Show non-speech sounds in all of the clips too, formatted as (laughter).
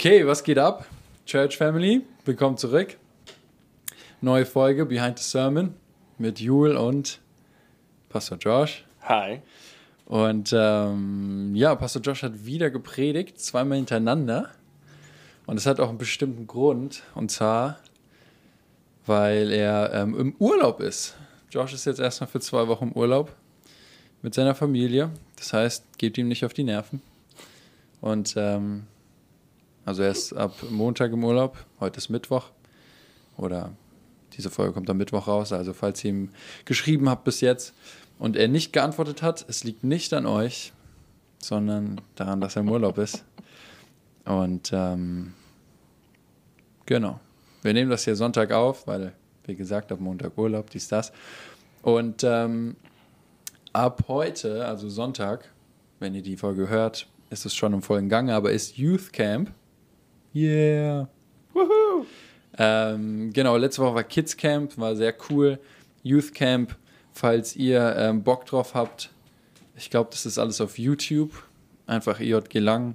Okay, was geht ab? Church Family, willkommen zurück. Neue Folge Behind the Sermon mit Jule und Pastor Josh. Hi. Und ähm, ja, Pastor Josh hat wieder gepredigt, zweimal hintereinander. Und es hat auch einen bestimmten Grund. Und zwar, weil er ähm, im Urlaub ist. Josh ist jetzt erstmal für zwei Wochen im Urlaub mit seiner Familie. Das heißt, gebt ihm nicht auf die Nerven. Und ähm, also er ist ab Montag im Urlaub. Heute ist Mittwoch. Oder diese Folge kommt am Mittwoch raus. Also falls ihr ihm geschrieben habt bis jetzt und er nicht geantwortet hat, es liegt nicht an euch, sondern daran, dass er im Urlaub ist. Und ähm, genau. Wir nehmen das hier Sonntag auf, weil, wie gesagt, ab Montag Urlaub, dies, das. Und ähm, ab heute, also Sonntag, wenn ihr die Folge hört, ist es schon im vollen Gange, aber ist Youth Camp. Yeah. Woohoo! Ähm, genau, letzte Woche war Kids Camp, war sehr cool. Youth Camp, falls ihr ähm, Bock drauf habt. Ich glaube, das ist alles auf YouTube. Einfach IJG Lang.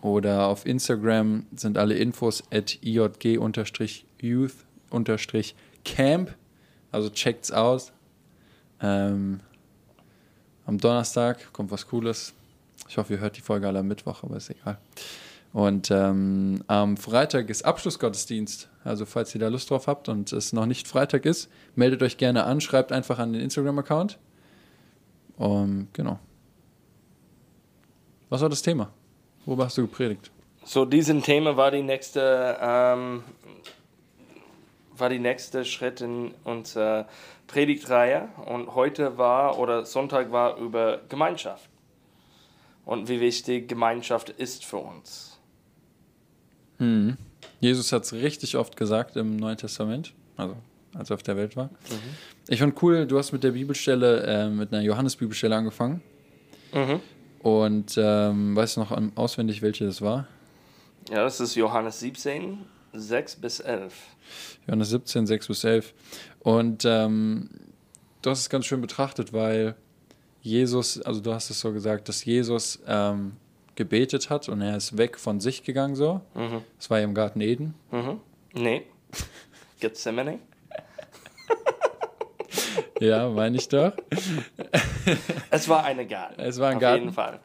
Oder auf Instagram sind alle Infos at IJG-Youth-Camp. Also checkt's aus. Ähm, am Donnerstag kommt was Cooles. Ich hoffe, ihr hört die Folge alle am Mittwoch, aber ist egal. Und ähm, am Freitag ist Abschlussgottesdienst. Also falls ihr da Lust drauf habt und es noch nicht Freitag ist, meldet euch gerne an, schreibt einfach an den Instagram-Account. Um, genau. Was war das Thema? Worüber hast du gepredigt? So, diesen Thema war die nächste, ähm, war die nächste Schritt in unserer Predigtreihe und heute war oder Sonntag war über Gemeinschaft und wie wichtig Gemeinschaft ist für uns. Hm. Jesus hat es richtig oft gesagt im Neuen Testament, also als er auf der Welt war. Mhm. Ich fand cool, du hast mit der Bibelstelle, äh, mit einer Johannes-Bibelstelle angefangen. Mhm. Und ähm, weißt du noch auswendig, welche das war? Ja, das ist Johannes 17, 6 bis 11. Johannes 17, 6 bis 11. Und ähm, du hast es ganz schön betrachtet, weil Jesus, also du hast es so gesagt, dass Jesus ähm, gebetet hat und er ist weg von sich gegangen so. Mhm. Das war ja im Garten Eden. Mhm. Nee. Gethsemane. (laughs) ja, meine ich doch. es war eine Garten. Es war ein Auf Garten. jeden Fall.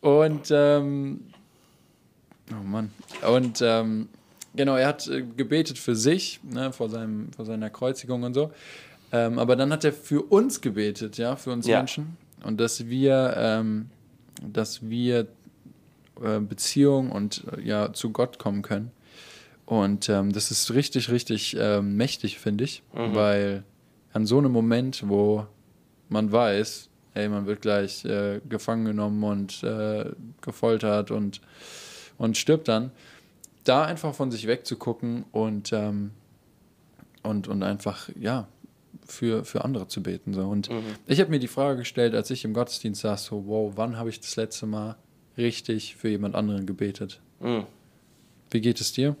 Und ähm, oh Mann. Und ähm, genau, er hat äh, gebetet für sich, ne, vor, seinem, vor seiner Kreuzigung und so. Ähm, aber dann hat er für uns gebetet, ja, für uns Ja. Menschen. Und dass wir, ähm, dass wir äh, Beziehung und äh, ja zu Gott kommen können. Und ähm, das ist richtig, richtig ähm, mächtig, finde ich, Mhm. weil an so einem Moment, wo man weiß, ey, man wird gleich äh, gefangen genommen und äh, gefoltert und, und stirbt dann, da einfach von sich wegzugucken und, ähm, und, und einfach, ja, für, für andere zu beten. So. Und Mhm. ich habe mir die Frage gestellt, als ich im Gottesdienst saß, so, wow, wann habe ich das letzte Mal richtig für jemand anderen gebetet? Mhm. Wie geht es dir?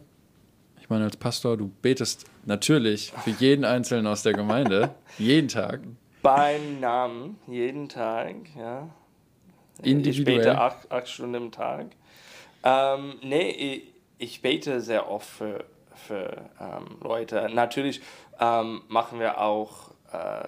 Ich meine, als Pastor, du betest natürlich für jeden Einzelnen aus der Gemeinde, (laughs) jeden Tag, Beim Namen, jeden Tag, ja. individuell. Ich bete acht, acht Stunden am Tag. Ähm, nee, ich, ich bete sehr oft für, für ähm, Leute. Natürlich ähm, machen wir auch äh,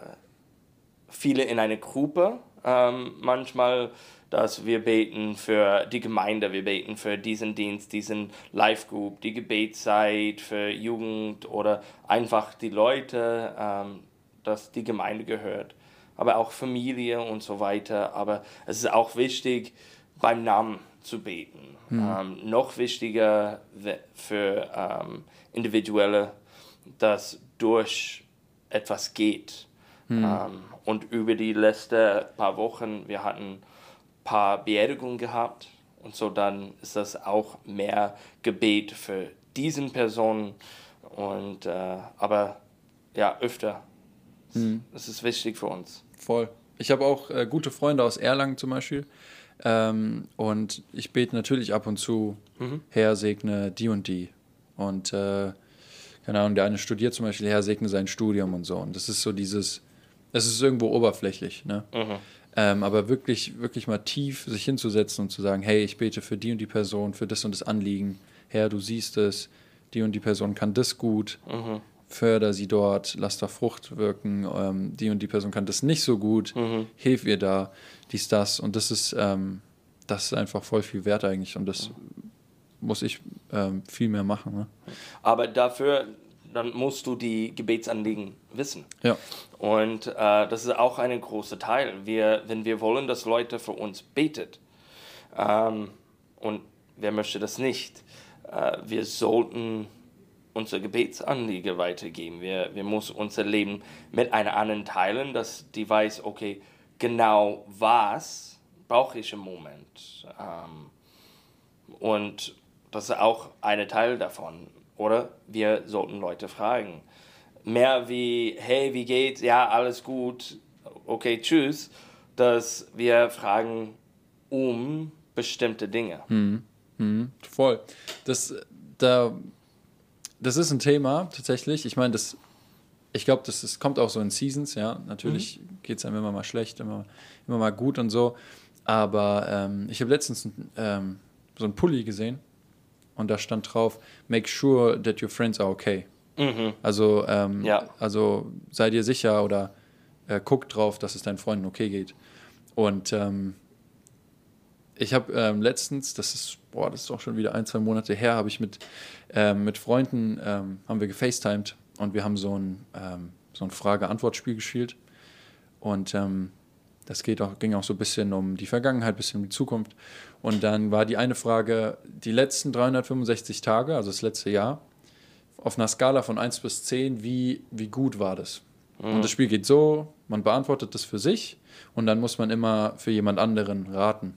viele in einer Gruppe. Ähm, manchmal, dass wir beten für die Gemeinde, wir beten für diesen Dienst, diesen Live-Group, die Gebetszeit für Jugend oder einfach die Leute, ähm, dass die Gemeinde gehört. Aber auch Familie und so weiter. Aber es ist auch wichtig, beim Namen zu beten. Ähm, noch wichtiger für ähm, Individuelle, dass durch etwas geht. Ähm, und über die letzten paar Wochen, wir hatten paar Beerdigungen gehabt. Und so dann ist das auch mehr Gebet für diesen Personen. Und, äh, aber ja, öfter. Das ist wichtig für uns. Voll. Ich habe auch äh, gute Freunde aus Erlangen zum Beispiel. Ähm, und ich bete natürlich ab und zu, Herr, segne die und die. Und äh, keine Ahnung, der eine studiert zum Beispiel, Herr, segne sein Studium und so. Und das ist so dieses, es ist irgendwo oberflächlich, ne? Ähm, aber wirklich, wirklich mal tief sich hinzusetzen und zu sagen, hey, ich bete für die und die Person, für das und das Anliegen. Herr, du siehst es, die und die Person kann das gut, Mhm. förder sie dort, lass da Frucht wirken, ähm, die und die Person kann das nicht so gut, Mhm. hilf ihr da, dies, das. Und das ist, ähm, das ist einfach voll viel wert eigentlich und das muss ich ähm, viel mehr machen. Ne? Aber dafür, dann musst du die Gebetsanliegen wissen. Ja. Und äh, das ist auch ein großer Teil. Wir, wenn wir wollen, dass Leute für uns betet, ähm, und wer möchte das nicht, äh, wir sollten unser Gebetsanliege weitergeben. Wir, wir müssen unser Leben mit einer anderen teilen, dass die weiß, okay, genau was brauche ich im Moment. Ähm, und das ist auch ein Teil davon, oder? Wir sollten Leute fragen. Mehr wie, hey, wie geht's? Ja, alles gut. Okay, tschüss. Dass wir fragen um bestimmte Dinge. Mhm, voll. Das, da, das ist ein Thema tatsächlich. Ich meine, das, ich glaube, das, das kommt auch so in Seasons, ja. Natürlich geht es einem immer mal schlecht, immer, immer mal gut und so. Aber ähm, ich habe letztens ähm, so einen Pulli gesehen und da stand drauf, make sure that your friends are okay. Mhm. Also, ähm, Ja. also sei dir sicher oder äh, guck drauf, dass es deinen Freunden okay geht. Und ähm, ich habe ähm, letztens, das ist, boah, das ist auch schon wieder ein, zwei Monate her, habe ich mit, ähm, mit Freunden, ähm, haben wir gefacetimed und wir haben so ein, ähm, so ein Frage-Antwort-Spiel gespielt. Und ähm, das geht auch, ging auch so ein bisschen um die Vergangenheit, ein bisschen um die Zukunft. Und dann war die eine Frage, die letzten 365 Tage, also das letzte Jahr, auf einer Skala von 1 bis 10, wie, wie gut war das? Und das Spiel geht so, man beantwortet das für sich und dann muss man immer für jemand anderen raten.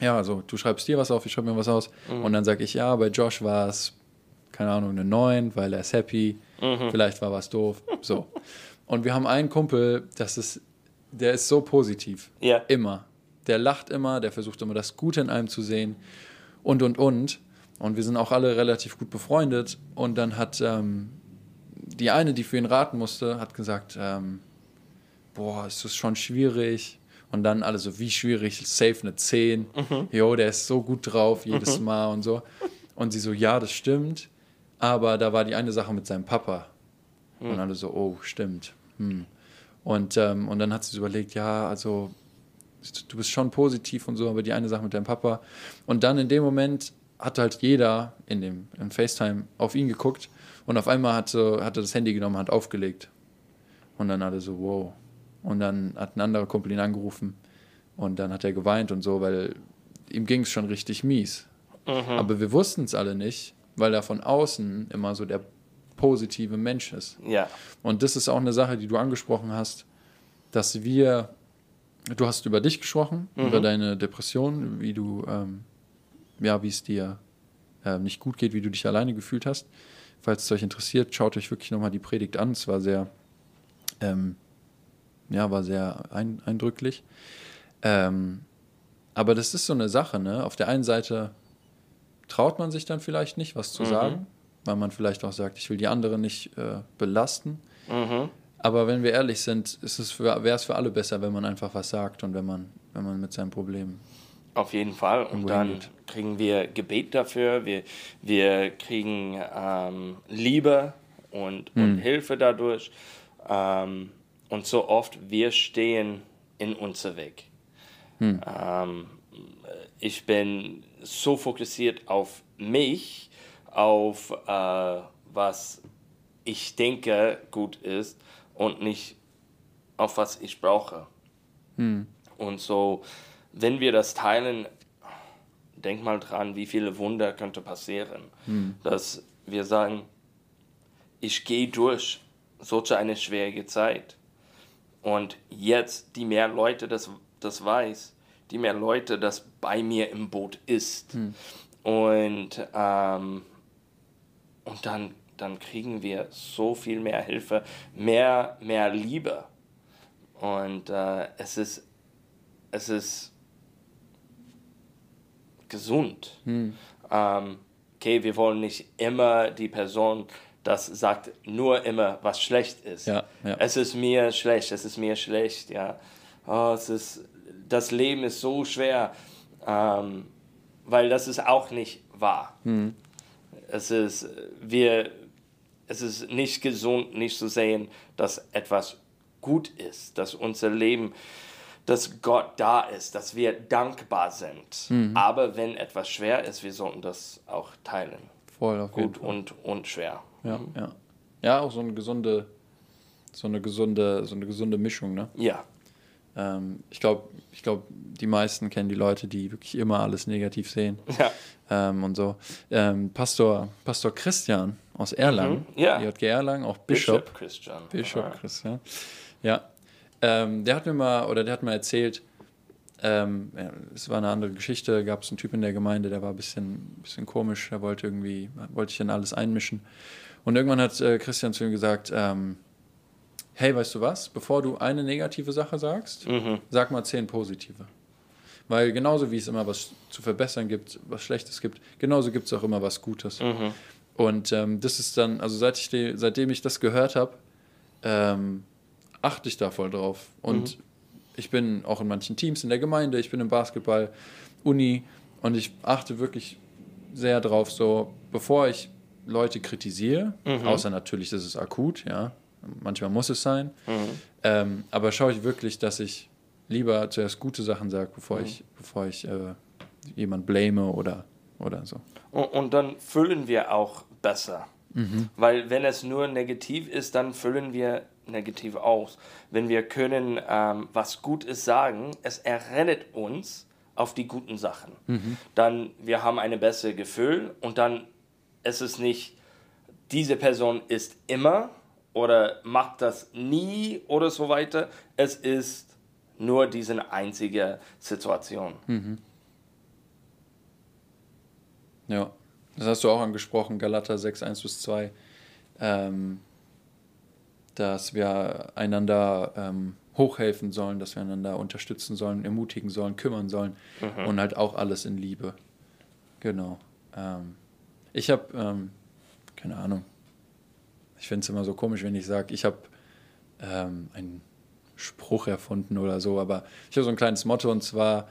Ja, also du schreibst dir was auf, ich schreibe mir was aus und dann sage ich, ja, bei Josh war es, keine Ahnung, eine 9, weil er ist happy, vielleicht war was doof, so. Und wir haben einen Kumpel, das ist, der ist so positiv, Ja. immer. Der lacht immer, der versucht immer das Gute in einem zu sehen und, und, und. Und wir sind auch alle relativ gut befreundet. Und dann hat ähm, die eine, die für ihn raten musste, hat gesagt, ähm, boah, ist das schon schwierig. Und dann alle so, wie schwierig, safe eine 10. Jo, der ist so gut drauf jedes Mal und so. Und sie so, ja, das stimmt. Aber da war die eine Sache mit seinem Papa. Und alle so, oh, stimmt. Hm. Und, ähm, und dann hat sie so überlegt, ja, also du bist schon positiv und so, aber die eine Sache mit deinem Papa. Und dann in dem Moment hat halt jeder in dem im FaceTime auf ihn geguckt und auf einmal hat, so, hat er das Handy genommen, hat aufgelegt. Und dann alle so, wow. Und dann hat ein anderer Kumpel ihn angerufen und dann hat er geweint und so, weil ihm ging es schon richtig mies. Aber wir wussten es alle nicht, weil er von außen immer so der positive Mensch ist. Ja. Und das ist auch eine Sache, die du angesprochen hast, dass wir, du hast über dich gesprochen, über deine Depression, wie du, ähm, ja, wie es dir ähm, nicht gut geht, wie du dich alleine gefühlt hast. Falls es euch interessiert, schaut euch wirklich nochmal die Predigt an. Es war sehr, ähm, ja, war sehr ein, eindrücklich. Ähm, aber das ist so eine Sache, ne? Auf der einen Seite traut man sich dann vielleicht nicht, was zu Mhm. sagen, weil man vielleicht auch sagt, ich will die anderen nicht äh, belasten. Mhm. Aber wenn wir ehrlich sind, ist es wäre es für alle besser, wenn man einfach was sagt und wenn man, wenn man mit seinem Problem. Auf jeden Fall. Und dann hingeht. kriegen wir Gebet dafür, wir, wir kriegen ähm, Liebe und, und Hilfe dadurch. Ähm, und so oft, wir stehen in unser Weg. Ähm, ich bin so fokussiert auf mich, auf äh, was ich denke gut ist und nicht auf was ich brauche. Und so, wenn wir das teilen, denk mal dran, wie viele Wunder könnte passieren. Dass wir sagen, ich gehe durch solch eine schwierige Zeit. Und jetzt, die mehr Leute das, das weiß, die mehr Leute das bei mir im Boot ist. Und, ähm, und dann, dann kriegen wir so viel mehr Hilfe, mehr, mehr Liebe. Und äh, es ist, es ist gesund. Ähm, okay, wir wollen nicht immer die Person, das sagt nur immer, was schlecht ist. Ja, ja. Es ist mir schlecht, es ist mir schlecht, ja. Oh, es ist, das Leben ist so schwer, ähm, weil das ist auch nicht wahr. Es ist, wir, es ist nicht gesund, nicht zu sehen, dass etwas gut ist, dass unser Leben, dass Gott da ist, dass wir dankbar sind. Mhm. Aber wenn etwas schwer ist, wir sollten das auch teilen. Voll auf Gut und, und schwer. Ja, ja. Ja, auch so eine gesunde, so eine gesunde, so eine gesunde Mischung, ne? Ja. Ähm, ich glaube, ich glaub, die meisten kennen die Leute, die wirklich immer alles negativ sehen. Ja. Ähm, und so. Ähm, Pastor, Pastor Christian aus Erlangen, Mhm, ja. JG Erlangen, auch Bishop. Christian. Bishop. Christian. Ja. Ähm, der hat mir mal, oder der hat mal erzählt, ähm, ja, es war eine andere Geschichte, gab es einen Typ in der Gemeinde, der war ein bisschen, bisschen komisch, der wollte irgendwie, wollte sich in alles einmischen. Und irgendwann hat äh, Christian zu ihm gesagt, ähm, hey, weißt du was, bevor du eine negative Sache sagst, Mhm. sag mal zehn positive. Weil genauso wie es immer was zu verbessern gibt, was Schlechtes gibt, genauso gibt es auch immer was Gutes. Mhm. Und ähm, das ist dann, also seit ich seitdem ich das gehört habe, ähm, achte ich da voll drauf. Und ich bin auch in manchen Teams in der Gemeinde, ich bin im Basketball, Uni und ich achte wirklich sehr drauf, so bevor ich Leute kritisiere, außer natürlich, das ist akut, ja, manchmal muss es sein, ähm, aber schaue ich wirklich, dass ich lieber zuerst gute Sachen sage, bevor ich, bevor ich äh, jemand blame oder, oder so. Und, und dann füllen wir auch besser. Weil wenn es nur negativ ist, dann füllen wir negativ aus. Wenn wir können ähm, was Gutes sagen, es erinnert uns auf die guten Sachen. Dann wir haben ein besseres Gefühl und dann ist es nicht, diese Person ist immer oder macht das nie oder so weiter. Es ist nur diese einzige Situation. Ja, das hast du auch angesprochen, Galater 6, 1 bis 2, ähm, dass wir einander ähm, hochhelfen sollen, dass wir einander unterstützen sollen, ermutigen sollen, kümmern sollen und halt auch alles in Liebe. Genau. Ähm, ich habe, ähm, keine Ahnung, ich finde es immer so komisch, wenn ich sage, ich habe ähm, einen Spruch erfunden oder so, aber ich habe so ein kleines Motto und zwar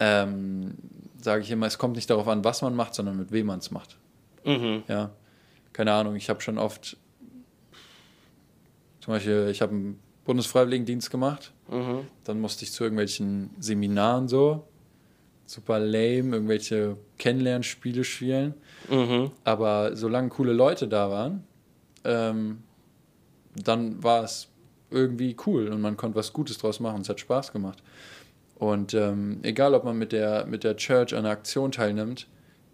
ähm, sage ich immer, es kommt nicht darauf an, was man macht, sondern mit wem man es macht. Mhm. Ja, keine Ahnung, ich habe schon oft, zum Beispiel, ich habe einen Bundesfreiwilligendienst gemacht, Mhm. dann musste ich zu irgendwelchen Seminaren so, super lame, irgendwelche Kennenlernspiele spielen, Mhm. aber solange coole Leute da waren, ähm, dann war es irgendwie cool und man konnte was Gutes draus machen. Es hat Spaß gemacht. Und ähm, egal, ob man mit der, mit der Church an einer Aktion teilnimmt,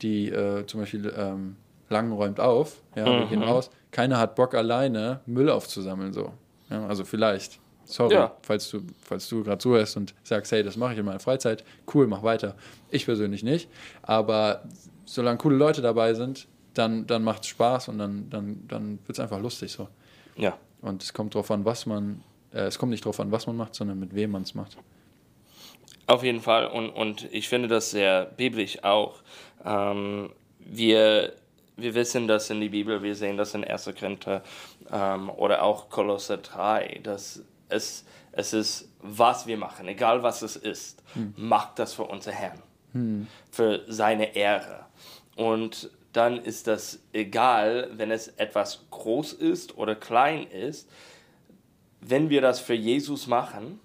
die äh, zum Beispiel ähm, lang räumt auf, ja, wir gehen Mhm. raus, keiner hat Bock alleine Müll aufzusammeln, so. Ja, also vielleicht. Sorry, Ja. falls du, falls du gerade zuhörst und sagst, hey, das mache ich in meiner Freizeit, cool, mach weiter. Ich persönlich nicht. Aber solange coole Leute dabei sind, dann, dann macht es Spaß und dann, dann, dann wird es einfach lustig so. Ja. Und es kommt drauf an, was man, äh, es kommt nicht drauf an, was man macht, sondern mit wem man es macht. Auf jeden Fall. Und, und ich finde das sehr biblisch auch. Ähm, wir, wir wissen das in der Bibel, wir sehen das in 1. Korinther ähm, oder auch Kolosser 3, dass es, es ist, was wir machen, egal was es ist, macht das für unser Herrn, für seine Ehre. Und dann ist das egal, wenn es etwas groß ist oder klein ist, wenn wir das für Jesus machen,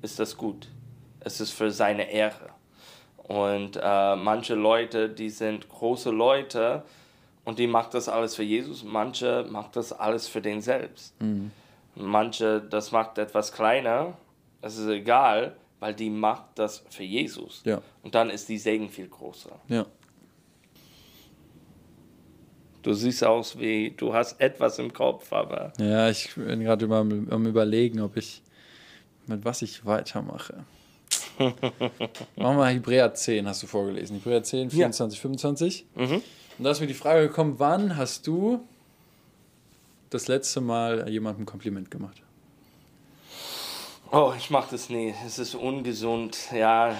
ist das gut. Es ist für seine Ehre. Und äh, manche Leute, die sind große Leute und die macht das alles für Jesus, manche macht das alles für den selbst. Manche, das macht etwas kleiner, es ist egal, weil die macht das für Jesus. Ja. Und dann ist die Segen viel größer. Ja. Du siehst aus wie, du hast etwas im Kopf, aber Ja, ich bin gerade über, am überlegen, ob ich, mit was ich weitermache. Machen wir mal Hebräer 10, hast du vorgelesen. Hebräer 10, 24, 25. Und da ist mir die Frage gekommen, wann hast du das letzte Mal jemandem ein Kompliment gemacht? Oh, ich mach das nie. Es ist ungesund. Ja,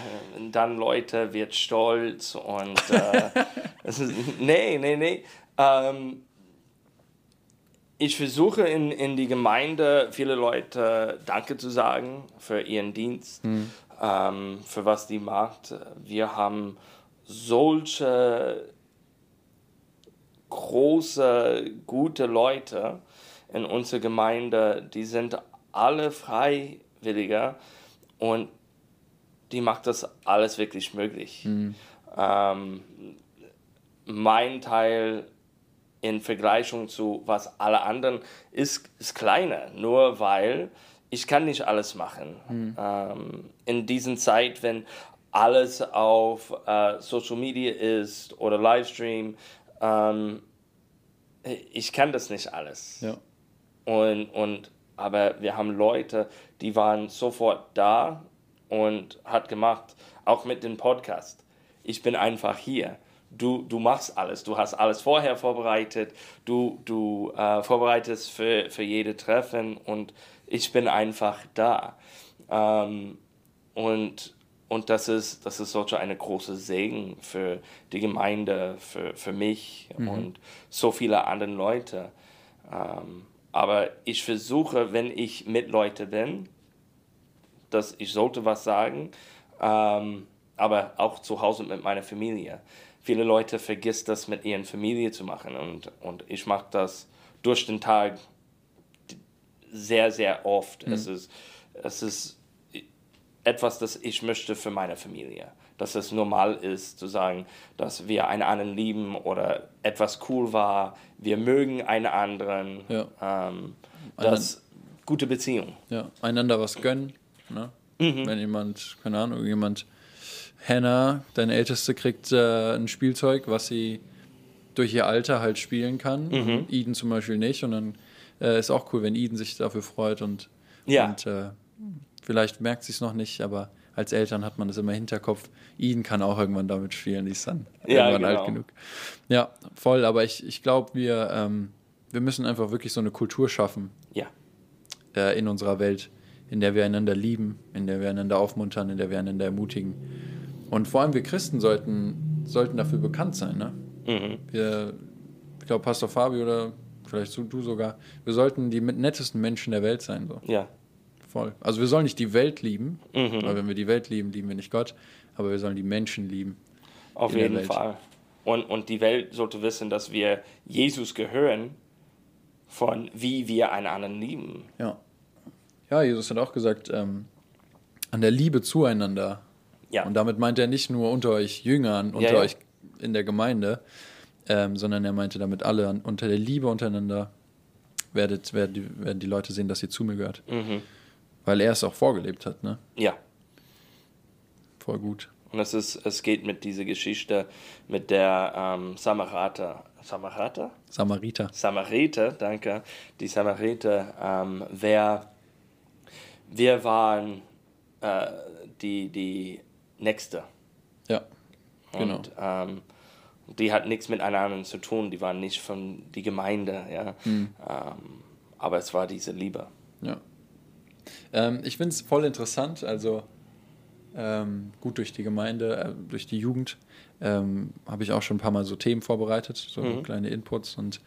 dann Leute wird stolz und äh, (laughs) es ist, nee, nee, nee. Ähm, ich versuche in, in die Gemeinde viele Leute Danke zu sagen für ihren Dienst, ähm, für was die macht. Wir haben solche große, gute Leute in unserer Gemeinde, die sind alle Freiwilliger und die macht das alles wirklich möglich. Mhm. Ähm, mein Teil in Vergleichung zu was alle anderen ist, ist kleiner, nur weil ich kann nicht alles machen. Mhm. Ähm, in diesen Zeit, wenn alles auf äh, Social Media ist oder Livestream, ähm, ich kann das nicht alles. Ja. Und, und, aber wir haben Leute, die waren sofort da und hat gemacht, auch mit dem Podcast. Ich bin einfach hier. Du, du machst alles. Du hast alles vorher vorbereitet. Du, du äh, vorbereitest für, für jede Treffen und ich bin einfach da. Ähm, und und das ist, das ist solche eine große Segen für die Gemeinde, für, für mich mhm. und so viele andere Leute. Ähm, aber ich versuche, wenn ich mit Leuten bin, dass ich sollte was sagen, ähm, aber auch zu Hause mit meiner Familie. Viele Leute vergessen das mit ihren Familie zu machen und, und ich mache das durch den Tag sehr, sehr oft. Mhm. Es, ist, es ist etwas, das ich möchte für meine Familie. Dass es normal ist zu sagen, dass wir einen anderen lieben oder etwas cool war, wir mögen einen anderen. Ja. Ähm, das gute Beziehung. Ja, einander was gönnen. Ne? Mhm. Wenn jemand, keine Ahnung, jemand, Hannah, deine Älteste, kriegt äh, ein Spielzeug, was sie durch ihr Alter halt spielen kann. Mhm. Eden zum Beispiel nicht. Und dann äh, ist auch cool, wenn Eden sich dafür freut und, ja. und äh, vielleicht merkt sie es noch nicht, aber als Eltern hat man das immer im Hinterkopf. Eden kann auch irgendwann damit spielen, die ist dann ja, irgendwann genau. alt genug. Ja, voll, aber ich, ich glaube, wir, ähm, wir müssen einfach wirklich so eine Kultur schaffen. Ja. Äh, in unserer Welt, in der wir einander lieben, in der wir einander aufmuntern, in der wir einander ermutigen. Und vor allem wir Christen sollten, sollten dafür bekannt sein. Ne? Mhm. Wir, ich glaube, Pastor Fabio oder vielleicht du sogar, wir sollten die nettesten Menschen der Welt sein. So. Ja. Voll. Also wir sollen nicht die Welt lieben, mhm. weil wenn wir die Welt lieben, lieben wir nicht Gott, aber wir sollen die Menschen lieben. Auf jeden Fall. Und, und die Welt sollte wissen, dass wir Jesus gehören, von wie wir einen anderen lieben. Ja. Ja, Jesus hat auch gesagt, ähm, an der Liebe zueinander. Ja. Und damit meint er nicht nur unter euch Jüngern, unter ja, ja. euch in der Gemeinde, ähm, sondern er meinte damit alle, unter der Liebe untereinander werdet, werden, die, werden die Leute sehen, dass ihr zu mir gehört. Mhm. Weil er es auch vorgelebt hat, ne? Ja. Voll gut. Und es, ist, es geht mit dieser Geschichte mit der ähm, Samariter. Samariter? Samariter. Samariter, danke. Die Samariter, ähm, wer, wir waren äh, die, die Nächste. Ja, genau. Und, ähm, die hat nichts miteinander zu tun, die waren nicht von der Gemeinde, ja. Mhm. Ähm, aber es war diese Liebe. Ja. Ähm, ich finde es voll interessant, also ähm, gut durch die Gemeinde, äh, durch die Jugend ähm, habe ich auch schon ein paar Mal so Themen vorbereitet, so mhm. kleine Inputs und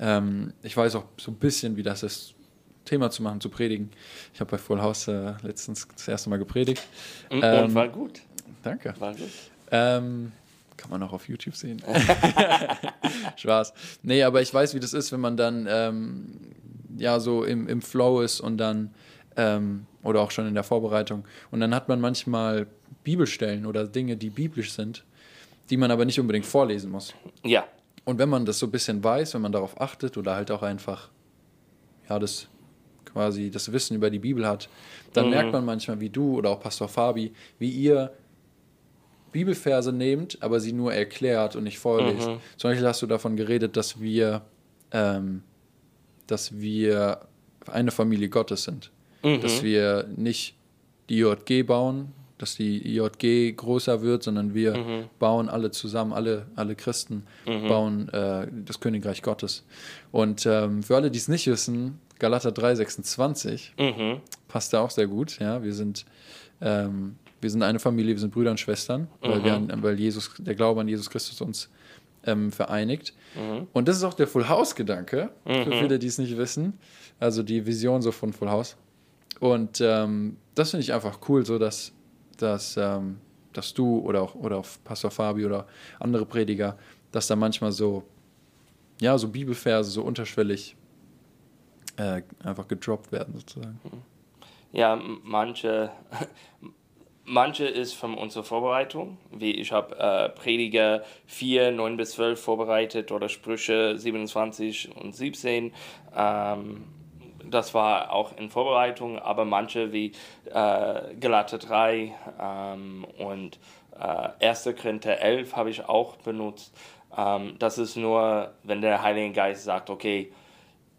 ähm, ich weiß auch so ein bisschen, wie das ist, Thema zu machen, zu predigen. Ich habe bei Full House äh, letztens das erste Mal gepredigt. Und, und ähm, war gut. Danke. War gut. Ähm, kann man auch auf YouTube sehen. (laughs) Spaß. Nee, aber ich weiß, wie das ist, wenn man dann ähm, ja so im, im Flow ist und dann ähm, oder auch schon in der Vorbereitung. Und dann hat man manchmal Bibelstellen oder Dinge, die biblisch sind, die man aber nicht unbedingt vorlesen muss. Ja. Und wenn man das so ein bisschen weiß, wenn man darauf achtet oder halt auch einfach, ja, das quasi das Wissen über die Bibel hat, dann mhm. merkt man manchmal, wie du oder auch Pastor Fabi, wie ihr Bibelverse nehmt, aber sie nur erklärt und nicht vorlest. Mhm. Zum Beispiel hast du davon geredet, dass wir, ähm, dass wir eine Familie Gottes sind mhm. dass wir nicht die JG bauen, dass die JG größer wird, sondern wir mhm. bauen alle zusammen, alle, alle Christen mhm. bauen äh, das Königreich Gottes. Und ähm, für alle, die es nicht wissen, Galater 3,26 mhm. passt da auch sehr gut. Ja, wir sind, ähm, wir sind eine Familie, wir sind Brüder und Schwestern, weil, wir mhm. weil Jesus, der Glaube an Jesus Christus uns ähm, vereinigt. Mhm. Und das ist auch der Full House-Gedanke, für mhm. viele, die es nicht wissen. Also die Vision so von Full House. Und ähm, das finde ich einfach cool, so dass, dass, ähm, dass du oder auch, oder auch Pastor Fabi oder andere Prediger, dass da manchmal so ja, so Bibelverse so unterschwellig äh, einfach gedroppt werden, sozusagen. Ja, manche, (laughs) manche ist von unserer Vorbereitung, wie ich habe äh, Prediger 4, 9 bis 12 vorbereitet oder Sprüche 27 und 17. Ähm, das war auch in Vorbereitung, aber manche wie äh, Galater 3 ähm, und äh, 1. Korinther 11 habe ich auch benutzt. Ähm, das ist nur, wenn der Heilige Geist sagt, okay,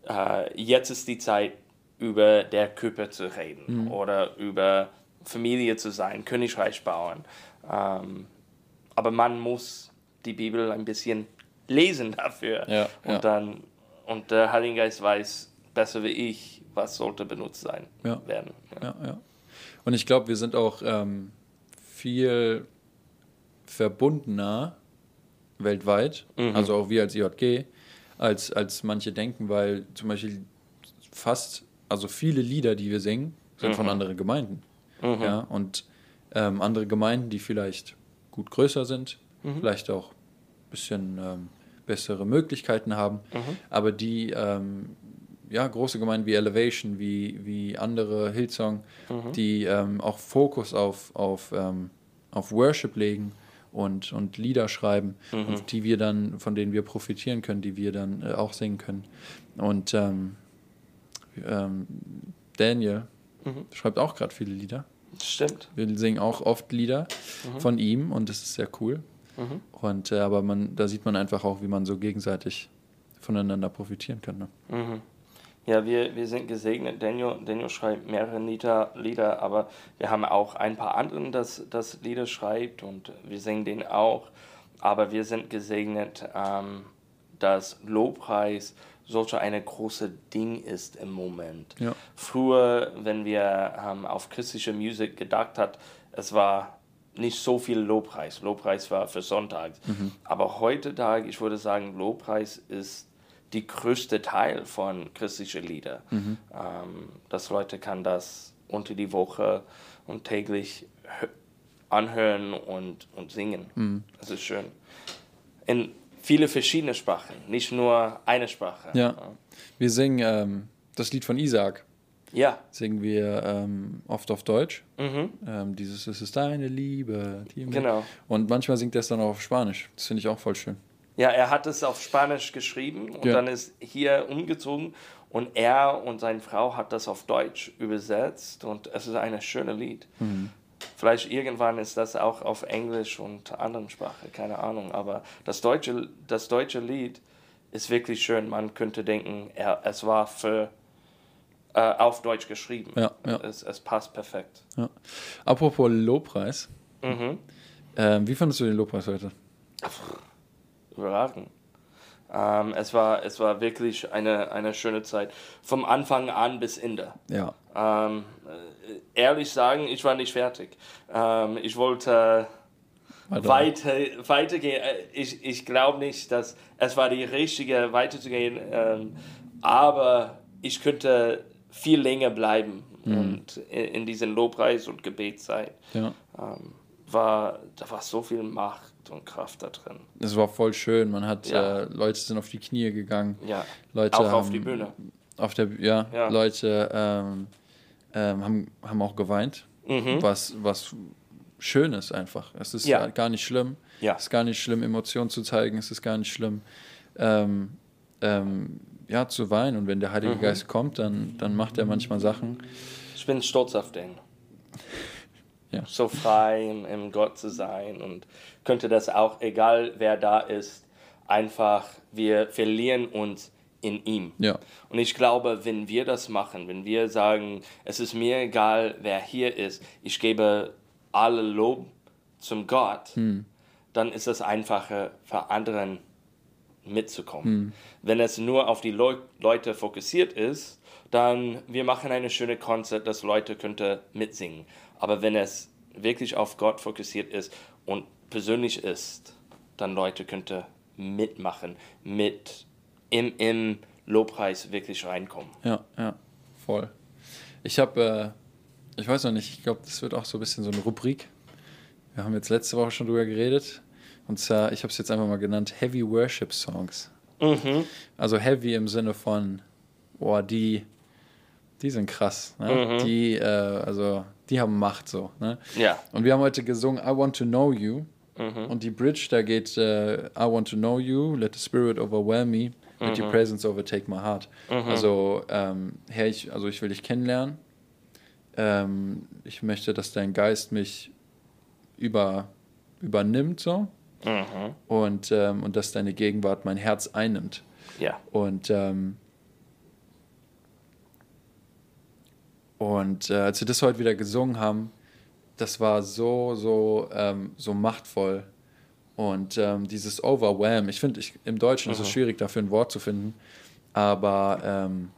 äh, jetzt ist die Zeit, über der Körper zu reden mhm. oder über Familie zu sein, Königreich bauen. Ähm, aber man muss die Bibel ein bisschen lesen dafür. Ja, und ja. dann und der Heilige Geist weiß besser wie ich, was sollte benutzt sein Ja. werden. Ja, ja. Und ich glaube, wir sind auch ähm, viel verbundener weltweit, Mhm. also auch wir als IJG, als, als manche denken, weil zum Beispiel fast, also viele Lieder, die wir singen, sind von Mhm. anderen Gemeinden. Mhm. Ja, und ähm, andere Gemeinden, die vielleicht gut größer sind, Mhm. vielleicht auch ein bisschen ähm, bessere Möglichkeiten haben, Mhm. aber die ähm, ja, große Gemeinden wie Elevation, wie, wie andere Hillsong, Mhm. die ähm, auch Fokus auf, auf, ähm, auf Worship legen und, und Lieder schreiben, Mhm. und die wir dann, von denen wir profitieren können, die wir dann äh, auch singen können. Und ähm, ähm, Daniel Mhm. schreibt auch gerade viele Lieder. Stimmt. Wir singen auch oft Lieder Mhm. von ihm und das ist sehr cool. Mhm. Und äh, aber man, da sieht man einfach auch, wie man so gegenseitig voneinander profitieren kann. Ne? Mhm. Ja, wir, wir sind gesegnet. Daniel, Daniel schreibt mehrere Lieder, Lieder, aber wir haben auch ein paar anderen, das, das Lieder schreibt und wir singen den auch. Aber wir sind gesegnet, ähm, dass Lobpreis solch eine große Ding ist im Moment. Ja. Früher, wenn wir ähm, auf christliche Musik gedacht hat, es war nicht so viel Lobpreis. Lobpreis war für Sonntag. Aber heutzutage, ich würde sagen, Lobpreis ist die größte Teil von christlichen Lieder. Ähm, dass Leute kann das unter die Woche und täglich hö- anhören und, und singen. Das ist schön. In viele verschiedene Sprachen, nicht nur eine Sprache. Ja. Wir singen ähm, das Lied von Isaac, Ja. singen wir ähm, oft auf Deutsch. Mhm. Ähm, dieses Es ist deine Liebe. Die mir-" Genau. Und manchmal singt er es dann auch auf Spanisch. Das finde ich auch voll schön. Ja, er hat es auf Spanisch geschrieben und Ja. dann ist hier umgezogen und er und seine Frau hat das auf Deutsch übersetzt und es ist ein schönes Lied. Vielleicht irgendwann ist das auch auf Englisch und anderen Sprachen, keine Ahnung, aber das deutsche, das deutsche Lied ist wirklich schön. Man könnte denken, er, es war für, äh, auf Deutsch geschrieben. Ja, ja. Es, es passt perfekt. Ja. Apropos Lobpreis. Mhm. Ähm, wie fandest du den Lobpreis heute? überragend. Ähm, es, war, es war wirklich eine, eine schöne Zeit. Vom Anfang an bis Ende. Ja. Ähm, äh, ehrlich sagen, ich war nicht fertig. Ähm, ich wollte Weiter. weiter, weitergehen. Äh, Ich, ich glaube nicht, dass es war die richtige weiterzugehen. Ähm, aber ich könnte viel länger bleiben und in, in diesen Lobpreis und Gebetszeit. Ja. Ähm, war, da war so viel Macht und Kraft da drin. Es war voll schön. Man hat, Ja. äh, Leute sind auf die Knie gegangen. Ja, Leute auch auf haben- die Bühne. Auf der, ja, Ja. Leute ähm, ähm, haben, haben auch geweint, Mhm. was, was schön ist einfach. Es ist Ja. gar nicht schlimm. Ja. Es ist gar nicht schlimm, Emotionen zu zeigen. Es ist gar nicht schlimm, ähm, ähm, ja, zu weinen. Und wenn der Mhm. Heilige Geist kommt, dann, dann macht er manchmal Sachen. Ich bin stolz auf den. (laughs) Ja. So frei im, im Gott zu sein und könnte das auch, egal wer da ist, einfach, wir verlieren uns in ihm. Ja, Und ich glaube, wenn wir das machen, wenn wir sagen, es ist mir egal, wer hier ist, ich gebe alle Lob zum Gott, dann ist es einfacher für anderen mitzukommen. Wenn es nur auf die Leu Leute fokussiert ist, dann wir machen eine schöne Konzert, dass Leute könnte mitsingen. Aber wenn es wirklich auf Gott fokussiert ist und persönlich ist, dann Leute könnte mitmachen, mit im, im Lobpreis wirklich reinkommen. ja, ja, voll. Ich habe, äh, ich weiß noch nicht, ich glaube, das wird auch so ein bisschen so eine Rubrik. Wir haben jetzt letzte Woche schon drüber geredet. Und zwar, ich habe es jetzt einfach mal genannt, Heavy Worship Songs. Mhm. Also heavy im Sinne von, boah, die, die sind krass. Ne? Mhm. Die, äh, also, die haben Macht so. Ne? Ja. Und wir haben heute gesungen I Want to Know You. Mhm. Und die Bridge, da geht äh, I Want to Know You, Let the Spirit overwhelm me, Let Mhm. your presence overtake my heart. Also, ähm, Herr, ich, also ich will dich kennenlernen. Ähm, ich möchte, dass dein Geist mich über, übernimmt so. Mhm. Und, ähm, und dass deine Gegenwart mein Herz einnimmt. Ja. Und, ähm, und äh, als wir das heute wieder gesungen haben, das war so, so, ähm, so machtvoll. Und ähm, dieses Overwhelm, ich finde, ich, im Deutschen ist es schwierig, dafür ein Wort zu finden, aber, ähm,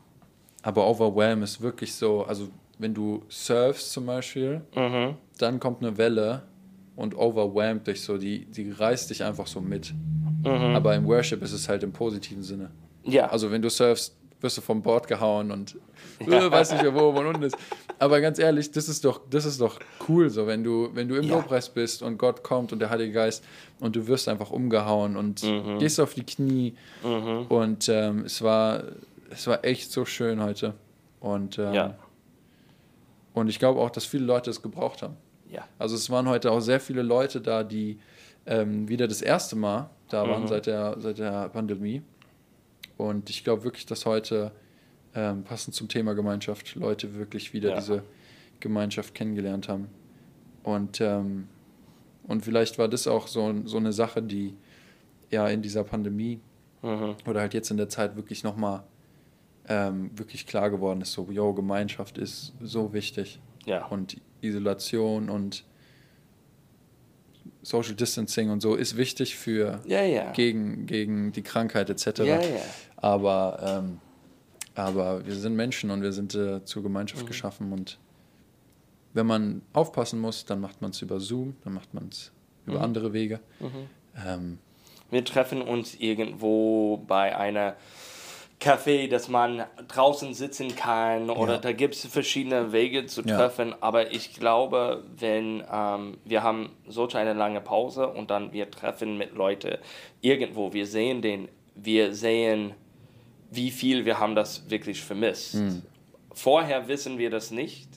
aber Overwhelm ist wirklich so, also wenn du surfst zum Beispiel, Mhm. dann kommt eine Welle und overwhelmt dich so, die, die reißt dich einfach so mit. Mhm. Aber im Worship ist es halt im positiven Sinne. Ja. Also wenn du surfst, wirst du vom Bord gehauen und (laughs) äh, weiß nicht, wo oben und unten ist. Aber ganz ehrlich, das ist doch, das ist doch cool so, wenn du, wenn du im Ja. Lobpreis bist und Gott kommt und der Heilige Geist und du wirst einfach umgehauen und Mhm. gehst auf die Knie. Und ähm, es war, es war echt so schön heute. Und, ähm, Ja. und ich glaube auch, dass viele Leute es gebraucht haben. Ja. Also es waren heute auch sehr viele Leute da, die ähm, wieder das erste Mal da waren Mhm. seit, der, seit der Pandemie. Und ich glaube wirklich, dass heute, ähm, passend zum Thema Gemeinschaft, Leute wirklich wieder Ja. diese Gemeinschaft kennengelernt haben. Und, ähm, und vielleicht war das auch so, so eine Sache, die ja in dieser Pandemie Mhm. oder halt jetzt in der Zeit wirklich nochmal ähm, wirklich klar geworden ist, so, yo, Gemeinschaft ist so wichtig Ja. und Isolation und Social Distancing und so ist wichtig für Ja, ja. gegen, gegen die Krankheit etc. Ja. Aber, ähm, aber wir sind Menschen und wir sind äh, zur Gemeinschaft Mhm. geschaffen und wenn man aufpassen muss, dann macht man es über Zoom, dann macht man es über Mhm. andere Wege. Ähm, Wir treffen uns irgendwo bei einer Café, dass man draußen sitzen kann oder Ja. da gibt es verschiedene Wege zu Ja. treffen. Aber ich glaube, wenn ähm, wir haben solch eine lange Pause und dann wir treffen mit Leuten irgendwo, wir sehen den, wir sehen, wie viel wir haben das wirklich vermisst. Vorher wissen wir das nicht,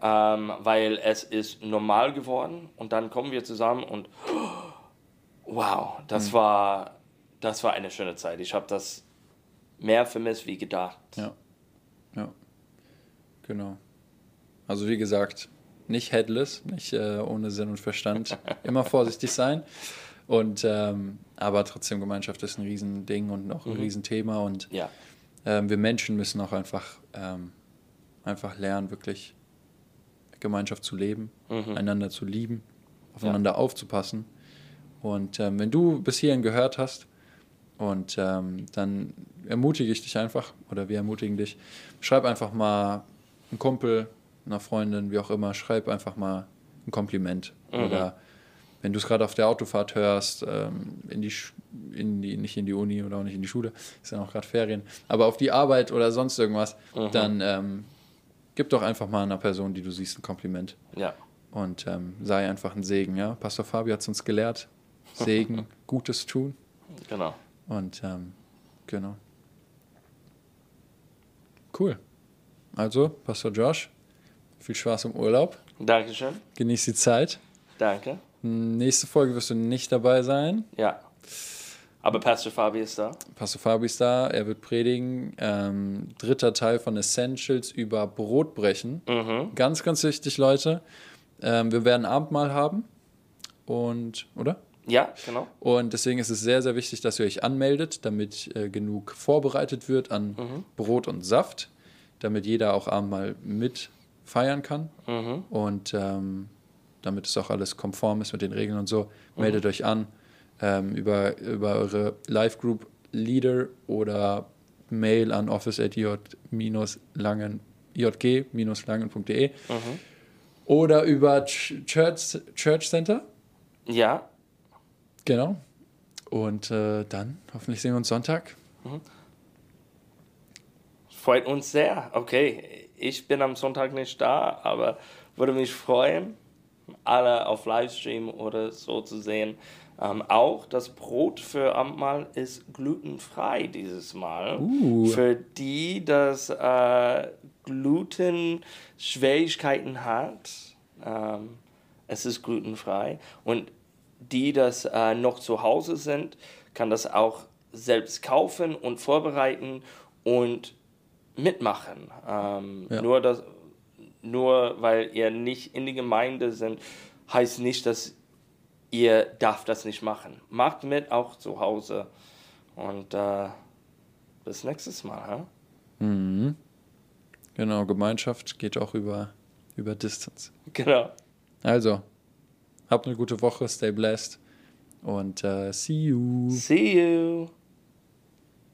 ähm, weil es ist normal geworden und dann kommen wir zusammen und (gasps) wow, das war das war eine schöne Zeit. Ich habe das mehr vermisst wie gedacht. Ja. Ja. Genau. Also wie gesagt, nicht headless, nicht äh, ohne Sinn und Verstand. (laughs) Immer vorsichtig sein. Und ähm, aber trotzdem, Gemeinschaft ist ein Riesending und auch ein Riesenthema. Und Ja, ähm, wir Menschen müssen auch einfach, ähm, einfach lernen, wirklich Gemeinschaft zu leben, einander zu lieben, aufeinander aufzupassen. Und ähm, wenn du bis hierhin gehört hast, und ähm, dann ermutige ich dich einfach, oder wir ermutigen dich, schreib einfach mal einen Kumpel, einer Freundin, wie auch immer, schreib einfach mal ein Kompliment. Oder wenn du es gerade auf der Autofahrt hörst, ähm, in die, in die, nicht in die Uni oder auch nicht in die Schule, ist ja auch gerade Ferien, aber auf die Arbeit oder sonst irgendwas, dann ähm, gib doch einfach mal einer Person, die du siehst, ein Kompliment. ja, Und ähm, sei einfach ein Segen, ja. Pastor Fabio hat es uns gelehrt. Segen, (laughs) Gutes tun. genau. Und ähm, genau. Cool. Also, Pastor Josh, viel Spaß im Urlaub. Dankeschön. Genieß die Zeit. Danke. Nächste Folge wirst du nicht dabei sein. Ja. Aber Pastor Fabi ist da. Pastor Fabi ist da, er wird predigen. Ähm, dritter Teil von Essentials über Brotbrechen. Mhm. Ganz, ganz wichtig, Leute. Ähm, wir werden Abendmahl haben. Und, oder? Ja, genau. Und deswegen ist es sehr, sehr wichtig, dass ihr euch anmeldet, damit äh, genug vorbereitet wird an Brot und Saft, damit jeder auch Abendmahl mit feiern kann. Mhm. Und ähm, damit es auch alles konform ist mit den Regeln und so, meldet euch an ähm, über, über eure Live-Group Leader oder Mail an office.j-langen jg-langen.de oder über Ch- Church, Church Center. Ja, Genau. Und äh, dann hoffentlich sehen wir uns Sonntag. freut uns sehr. Okay, ich bin am Sonntag nicht da, aber würde mich freuen, alle auf Livestream oder so zu sehen. Ähm, auch das Brot für Abendmahl ist glutenfrei dieses Mal. Uh. Für die, das äh, Gluten-Schwierigkeiten hat, ähm, es ist glutenfrei. Und die, das äh, noch zu Hause sind, kann das auch selbst kaufen und vorbereiten und mitmachen. Ähm, Ja. nur, das, nur weil ihr nicht in die Gemeinde sind, heißt nicht, dass ihr darf das nicht machen. Macht mit, auch zu Hause. Und äh, bis nächstes Mal. Huh? Mhm. Genau, Gemeinschaft geht auch über, über Distance. Genau. Also, habt eine gute Woche, stay blessed und äh, see you. See you.